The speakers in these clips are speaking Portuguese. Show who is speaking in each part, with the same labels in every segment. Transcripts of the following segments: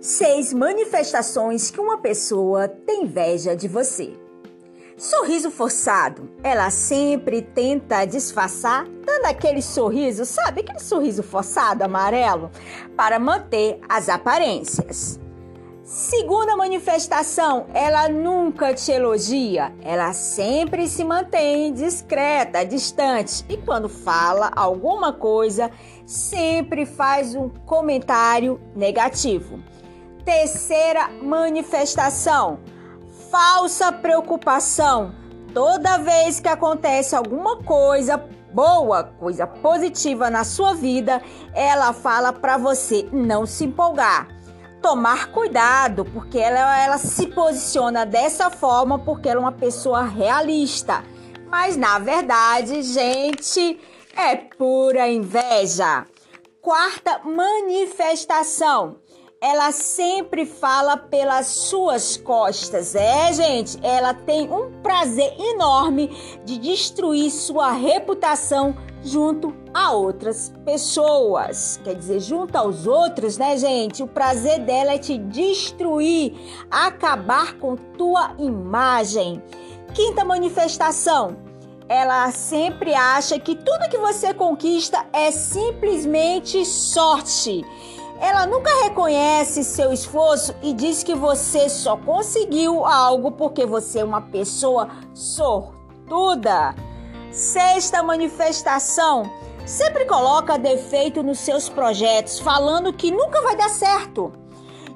Speaker 1: Seis manifestações que uma pessoa tem inveja de você. Sorriso forçado. Ela sempre tenta disfarçar, dando aquele sorriso, sabe? Aquele sorriso forçado amarelo, para manter as aparências. Segunda manifestação, ela nunca te elogia, ela sempre se mantém discreta, distante e quando fala alguma coisa, sempre faz um comentário negativo. Terceira manifestação, falsa preocupação. Toda vez que acontece alguma coisa boa, coisa positiva na sua vida, ela fala para você não se empolgar tomar cuidado, porque ela, ela se posiciona dessa forma porque ela é uma pessoa realista. Mas na verdade, gente, é pura inveja. Quarta manifestação. Ela sempre fala pelas suas costas. É, gente, ela tem um prazer enorme de destruir sua reputação junto a outras pessoas. Quer dizer, junto aos outros, né, gente? O prazer dela é te destruir, acabar com tua imagem. Quinta manifestação. Ela sempre acha que tudo que você conquista é simplesmente sorte. Ela nunca reconhece seu esforço e diz que você só conseguiu algo porque você é uma pessoa sortuda. Sexta manifestação. Sempre coloca defeito nos seus projetos, falando que nunca vai dar certo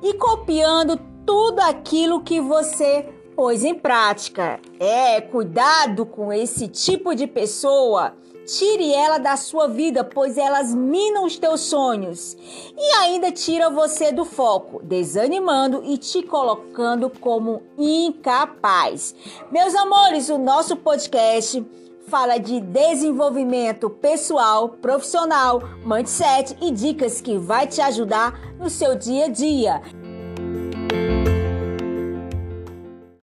Speaker 1: e copiando tudo aquilo que você pôs em prática. É, cuidado com esse tipo de pessoa. Tire ela da sua vida, pois elas minam os teus sonhos e ainda tira você do foco, desanimando e te colocando como incapaz. Meus amores, o nosso podcast fala de desenvolvimento pessoal, profissional, mindset e dicas que vai te ajudar no seu dia a dia.